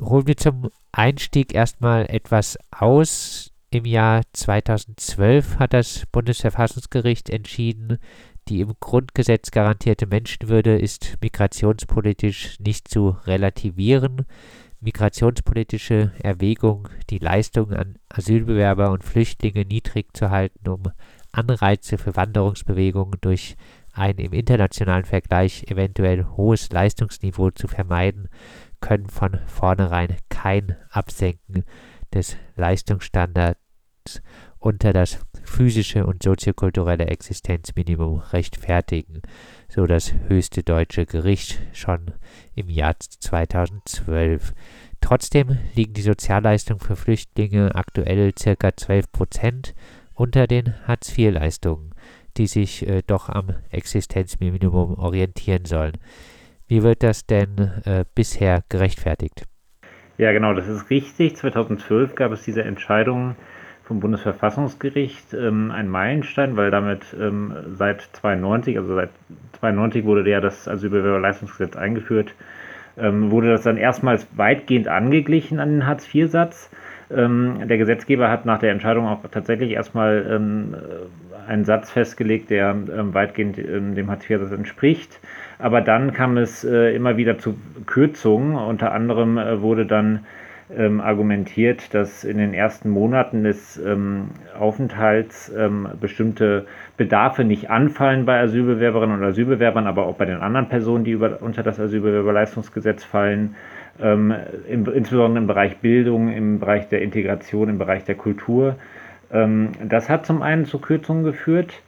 holen wir zum Einstieg erstmal etwas aus. Im Jahr 2012 hat das Bundesverfassungsgericht entschieden, die im Grundgesetz garantierte Menschenwürde ist migrationspolitisch nicht zu relativieren. Migrationspolitische Erwägung, die Leistungen an Asylbewerber und Flüchtlinge niedrig zu halten, um Anreize für Wanderungsbewegungen durch ein im internationalen Vergleich eventuell hohes Leistungsniveau zu vermeiden, können von vornherein kein Absenken des Leistungsstandards unter das physische und soziokulturelle Existenzminimum rechtfertigen, so das höchste deutsche Gericht schon im Jahr 2012. Trotzdem liegen die Sozialleistungen für Flüchtlinge aktuell ca. 12 Prozent unter den Hartz-IV-Leistungen, die sich äh, doch am Existenzminimum orientieren sollen. Wie wird das denn äh, bisher gerechtfertigt? Ja, genau, das ist richtig. 2012 gab es diese Entscheidung vom Bundesverfassungsgericht, ähm, ein Meilenstein, weil damit ähm, seit 92, also seit 92 wurde ja das Asylbewerberleistungsgesetz eingeführt, ähm, wurde das dann erstmals weitgehend angeglichen an den Hartz-IV-Satz. Ähm, der Gesetzgeber hat nach der Entscheidung auch tatsächlich erstmal ähm, einen Satz festgelegt, der ähm, weitgehend dem Hartz-IV-Satz entspricht. Aber dann kam es äh, immer wieder zu Kürzungen. Unter anderem äh, wurde dann ähm, argumentiert, dass in den ersten Monaten des ähm, Aufenthalts ähm, bestimmte Bedarfe nicht anfallen bei Asylbewerberinnen und Asylbewerbern, aber auch bei den anderen Personen, die über, unter das Asylbewerberleistungsgesetz fallen, ähm, im, insbesondere im Bereich Bildung, im Bereich der Integration, im Bereich der Kultur. Ähm, das hat zum einen zu Kürzungen geführt.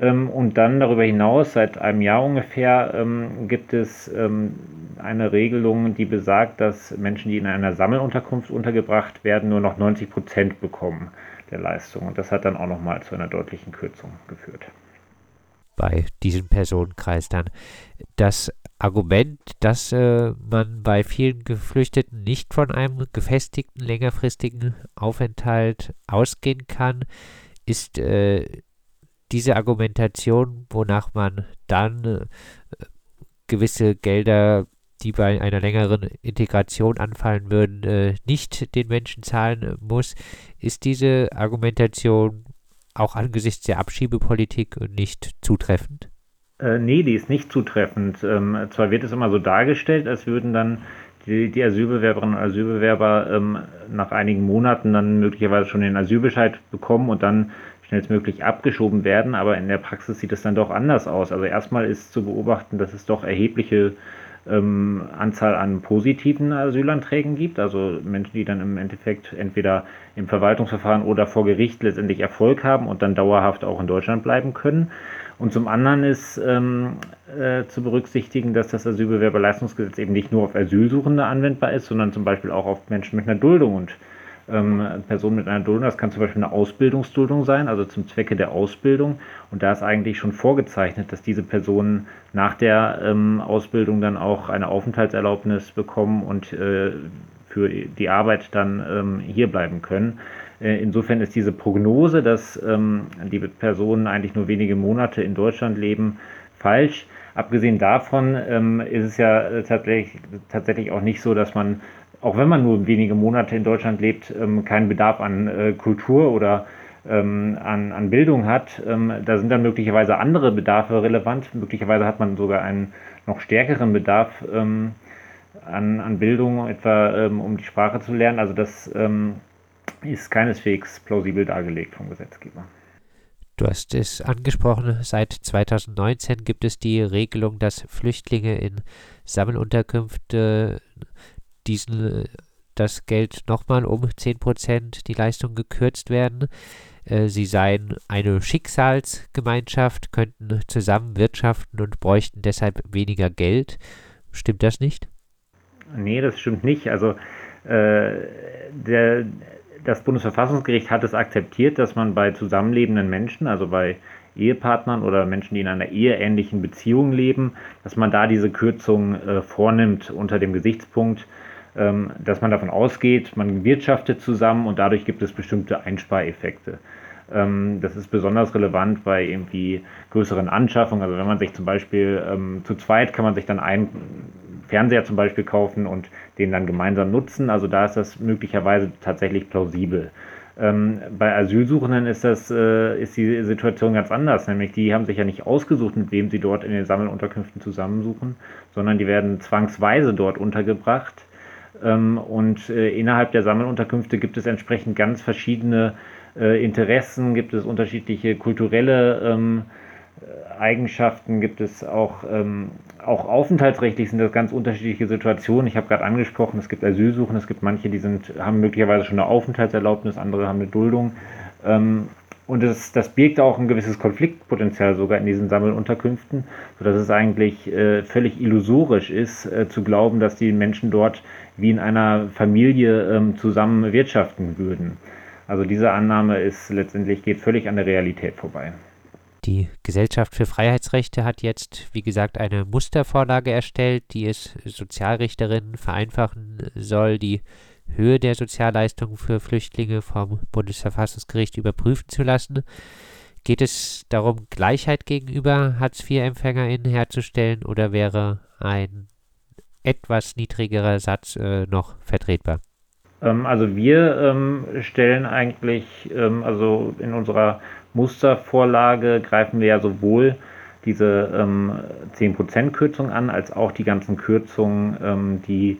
Ähm, und dann darüber hinaus, seit einem Jahr ungefähr, ähm, gibt es ähm, eine Regelung, die besagt, dass Menschen, die in einer Sammelunterkunft untergebracht werden, nur noch 90 Prozent bekommen der Leistung. Und das hat dann auch nochmal zu einer deutlichen Kürzung geführt. Bei diesem Personenkreis dann. Das Argument, dass äh, man bei vielen Geflüchteten nicht von einem gefestigten, längerfristigen Aufenthalt ausgehen kann, ist äh, diese Argumentation, wonach man dann äh, gewisse Gelder, die bei einer längeren Integration anfallen würden, äh, nicht den Menschen zahlen muss, ist diese Argumentation auch angesichts der Abschiebepolitik nicht zutreffend? Äh, nee, die ist nicht zutreffend. Ähm, zwar wird es immer so dargestellt, als würden dann die, die Asylbewerberinnen und Asylbewerber ähm, nach einigen Monaten dann möglicherweise schon den Asylbescheid bekommen und dann schnellstmöglich abgeschoben werden, aber in der Praxis sieht es dann doch anders aus. Also erstmal ist zu beobachten, dass es doch erhebliche ähm, Anzahl an positiven Asylanträgen gibt, also Menschen, die dann im Endeffekt entweder im Verwaltungsverfahren oder vor Gericht letztendlich Erfolg haben und dann dauerhaft auch in Deutschland bleiben können. Und zum anderen ist ähm, äh, zu berücksichtigen, dass das Asylbewerberleistungsgesetz eben nicht nur auf Asylsuchende anwendbar ist, sondern zum Beispiel auch auf Menschen mit einer Duldung und ähm, Personen mit einer Duldung. Das kann zum Beispiel eine Ausbildungsduldung sein, also zum Zwecke der Ausbildung. Und da ist eigentlich schon vorgezeichnet, dass diese Personen nach der ähm, Ausbildung dann auch eine Aufenthaltserlaubnis bekommen und äh, für die Arbeit dann ähm, hier bleiben können. Äh, insofern ist diese Prognose, dass ähm, die Personen eigentlich nur wenige Monate in Deutschland leben, falsch. Abgesehen davon ähm, ist es ja äh, tatsächlich, tatsächlich auch nicht so, dass man auch wenn man nur wenige Monate in Deutschland lebt, ähm, keinen Bedarf an äh, Kultur oder ähm, an, an Bildung hat, ähm, da sind dann möglicherweise andere Bedarfe relevant. Möglicherweise hat man sogar einen noch stärkeren Bedarf an, an Bildung, etwa um die Sprache zu lernen. Also das ist keineswegs plausibel dargelegt vom Gesetzgeber. Du hast es angesprochen, seit 2019 gibt es die Regelung, dass Flüchtlinge in Sammelunterkünfte diesen, das Geld nochmal um 10% die Leistung gekürzt werden. Äh, sie seien eine Schicksalsgemeinschaft, könnten zusammen wirtschaften und bräuchten deshalb weniger Geld. Stimmt das nicht? Nee, das stimmt nicht. Also äh, der, das Bundesverfassungsgericht hat es akzeptiert, dass man bei zusammenlebenden Menschen, also bei Ehepartnern oder Menschen, die in einer eheähnlichen Beziehung leben, dass man da diese Kürzung äh, vornimmt unter dem Gesichtspunkt, dass man davon ausgeht, man wirtschaftet zusammen und dadurch gibt es bestimmte Einspareffekte. Ähm, das ist besonders relevant bei irgendwie größeren Anschaffungen. Also wenn man sich zum Beispiel ähm, zu zweit kann man sich dann ein Fernseher zum Beispiel kaufen und den dann gemeinsam nutzen. Also da ist das möglicherweise tatsächlich plausibel. Ähm, bei Asylsuchenden ist, das, äh, ist die Situation ganz anders, nämlich die haben sich ja nicht ausgesucht, mit wem sie dort in den Sammelunterkünften zusammensuchen, sondern die werden zwangsweise dort untergebracht. Ähm, und äh, innerhalb der Sammelunterkünfte gibt es entsprechend ganz verschiedene äh, Interessen, gibt es unterschiedliche kulturelle ähm, Eigenschaften, gibt es auch, ähm, auch aufenthaltsrechtlich sind das ganz unterschiedliche Situationen. Ich habe gerade angesprochen, es gibt Asylsuchen, es gibt manche, die sind, haben möglicherweise schon eine Aufenthaltserlaubnis, andere haben eine Duldung. Ähm, und das, das birgt auch ein gewisses Konfliktpotenzial sogar in diesen Sammelunterkünften, sodass es eigentlich äh, völlig illusorisch ist, äh, zu glauben, dass die Menschen dort wie in einer Familie ähm, zusammen wirtschaften würden. Also diese Annahme ist letztendlich geht völlig an der Realität vorbei. Die Gesellschaft für Freiheitsrechte hat jetzt, wie gesagt, eine Mustervorlage erstellt, die es Sozialrichterinnen vereinfachen soll, die Höhe der Sozialleistungen für Flüchtlinge vom Bundesverfassungsgericht überprüfen zu lassen. Geht es darum, Gleichheit gegenüber Hartz-IV-EmpfängerInnen herzustellen oder wäre ein etwas niedrigerer Satz äh, noch vertretbar? Ähm, also wir ähm, stellen eigentlich, ähm, also in unserer Mustervorlage greifen wir ja sowohl diese ähm, 10% Kürzung an, als auch die ganzen Kürzungen, ähm, die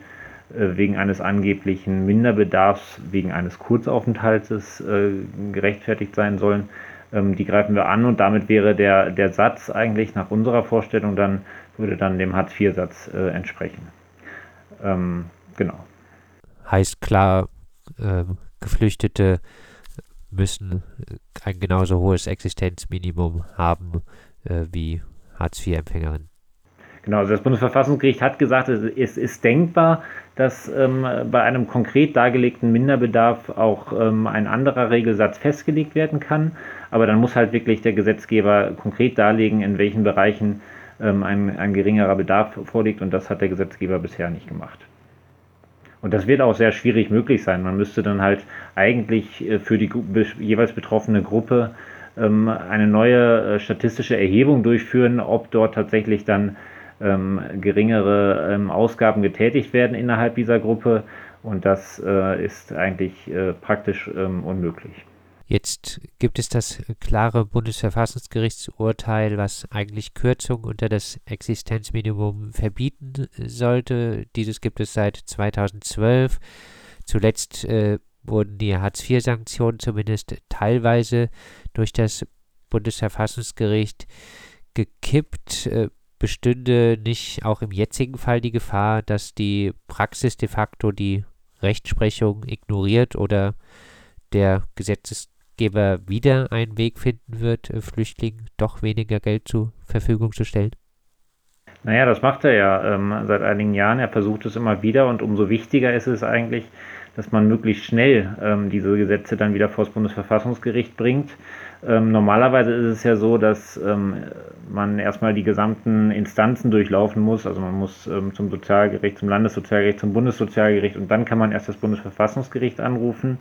wegen eines angeblichen Minderbedarfs, wegen eines Kurzaufenthaltes äh, gerechtfertigt sein sollen. Ähm, die greifen wir an und damit wäre der, der Satz eigentlich nach unserer Vorstellung dann, würde dann dem Hartz-IV-Satz äh, entsprechen. Ähm, genau heißt klar, äh, Geflüchtete müssen ein genauso hohes Existenzminimum haben äh, wie Hartz-IV-Empfängerinnen. Genau, also das Bundesverfassungsgericht hat gesagt, es ist denkbar, dass ähm, bei einem konkret dargelegten Minderbedarf auch ähm, ein anderer Regelsatz festgelegt werden kann. Aber dann muss halt wirklich der Gesetzgeber konkret darlegen, in welchen Bereichen ähm, ein, ein geringerer Bedarf vorliegt. Und das hat der Gesetzgeber bisher nicht gemacht. Und das wird auch sehr schwierig möglich sein. Man müsste dann halt eigentlich äh, für die jeweils betroffene Gruppe ähm, eine neue äh, statistische Erhebung durchführen, ob dort tatsächlich dann ähm, geringere ähm, Ausgaben getätigt werden innerhalb dieser Gruppe. Und das äh, ist eigentlich praktisch unmöglich. Jetzt gibt es das klare Bundesverfassungsgerichtsurteil, was eigentlich Kürzungen unter das Existenzminimum verbieten sollte. Dieses gibt es seit 2012. Zuletzt äh, wurden die Hartz-IV-Sanktionen zumindest teilweise durch das Bundesverfassungsgericht gekippt. Äh, bestünde nicht auch im jetzigen Fall die Gefahr, dass die Praxis de facto die Rechtsprechung ignoriert oder der Gesetzgeber wieder einen Weg finden wird, äh, Flüchtlingen doch weniger Geld zur Verfügung zu stellen? Naja, das macht er ja ähm, seit einigen Jahren. Er versucht es immer wieder und umso wichtiger ist es eigentlich, dass man möglichst schnell ähm, diese Gesetze dann wieder vor das Bundesverfassungsgericht bringt. Ähm, normalerweise ist es ja so, dass ähm, man erstmal die gesamten Instanzen durchlaufen muss. Also man muss ähm, zum Sozialgericht, zum Landessozialgericht, zum Bundessozialgericht und dann kann man erst das Bundesverfassungsgericht anrufen.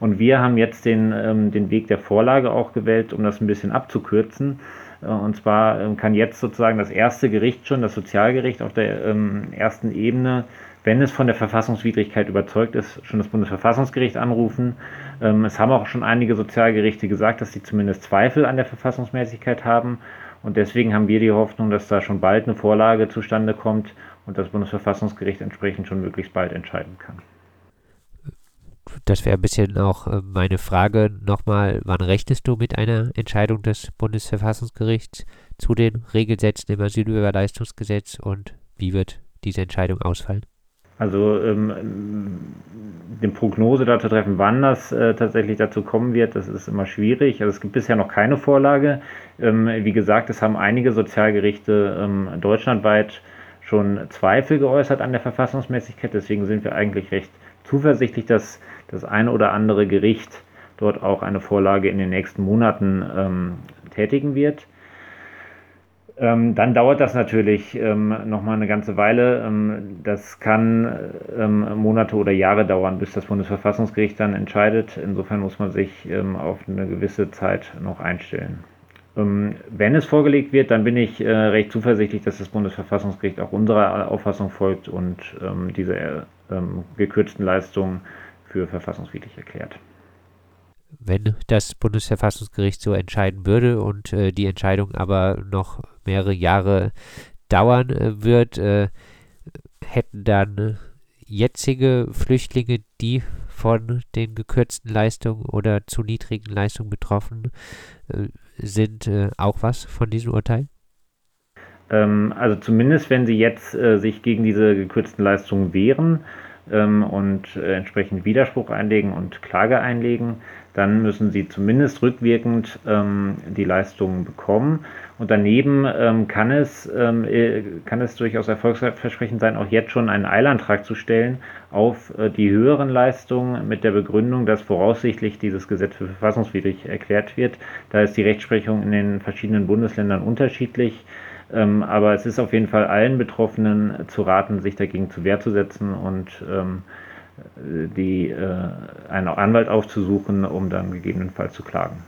Und wir haben jetzt den, ähm, den Weg der Vorlage auch gewählt, um das ein bisschen abzukürzen. Äh, und zwar ähm, kann jetzt sozusagen das erste Gericht schon, das Sozialgericht auf der ähm, ersten Ebene, wenn es von der Verfassungswidrigkeit überzeugt ist, schon das Bundesverfassungsgericht anrufen. Ähm, es haben auch schon einige Sozialgerichte gesagt, dass sie zumindest Zweifel an der Verfassungsmäßigkeit haben. Und deswegen haben wir die Hoffnung, dass da schon bald eine Vorlage zustande kommt und das Bundesverfassungsgericht entsprechend schon möglichst bald entscheiden kann das wäre ein bisschen auch äh, meine Frage nochmal, wann rechnest du mit einer Entscheidung des Bundesverfassungsgerichts zu den Regelsätzen im Asylbewerberleistungsgesetz und wie wird diese Entscheidung ausfallen? Also ähm, die Prognose dazu treffen, wann das äh, tatsächlich dazu kommen wird, das ist immer schwierig. Also es gibt bisher noch keine Vorlage. Ähm, wie gesagt, es haben einige Sozialgerichte ähm, deutschlandweit schon Zweifel geäußert an der Verfassungsmäßigkeit. Deswegen sind wir eigentlich recht zuversichtlich, dass das eine oder andere Gericht dort auch eine Vorlage in den nächsten Monaten ähm, tätigen wird. Ähm, dann dauert das natürlich ähm, nochmal eine ganze Weile. Ähm, das kann ähm, Monate oder Jahre dauern, bis das Bundesverfassungsgericht dann entscheidet. Insofern muss man sich ähm, auf eine gewisse Zeit noch einstellen. Ähm, wenn es vorgelegt wird, dann bin ich äh, recht zuversichtlich, dass das Bundesverfassungsgericht auch unserer Auffassung folgt und ähm, diese äh, gekürzten Leistungen für verfassungswidrig erklärt. Wenn das Bundesverfassungsgericht so entscheiden würde und äh, die Entscheidung aber noch mehrere Jahre dauern äh, wird, äh, hätten dann jetzige Flüchtlinge, die von den gekürzten Leistungen oder zu niedrigen Leistungen betroffen äh, sind, äh, auch was von diesem Urteil? Ähm, also zumindest, wenn sie jetzt äh, sich gegen diese gekürzten Leistungen wehren und äh, entsprechend Widerspruch einlegen und Klage einlegen, dann müssen sie zumindest rückwirkend ähm, die Leistungen bekommen. Und daneben ähm, kann, es, ähm, äh, kann es durchaus erfolgsversprechend sein, auch jetzt schon einen Eilantrag zu stellen auf äh, die höheren Leistungen mit der Begründung, dass voraussichtlich dieses Gesetz für verfassungswidrig erklärt wird. Da ist die Rechtsprechung in den verschiedenen Bundesländern unterschiedlich. Ähm, aber es ist auf jeden Fall allen Betroffenen zu raten, sich dagegen zu Wehr zu setzen und ähm, die, äh, einen Anwalt aufzusuchen, um dann gegebenenfalls zu klagen.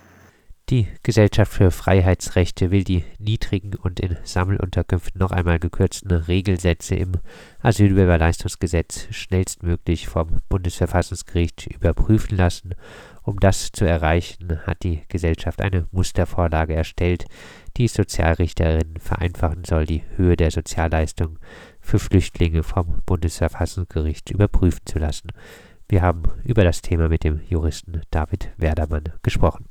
Die Gesellschaft für Freiheitsrechte will die niedrigen und in Sammelunterkünften noch einmal gekürzten Regelsätze im Asylbewerberleistungsgesetz schnellstmöglich vom Bundesverfassungsgericht überprüfen lassen. Um das zu erreichen, hat die Gesellschaft eine Mustervorlage erstellt, die Sozialrichterinnen vereinfachen soll, die Höhe der Sozialleistung für Flüchtlinge vom Bundesverfassungsgericht überprüfen zu lassen. Wir haben über das Thema mit dem Juristen David Werdermann gesprochen.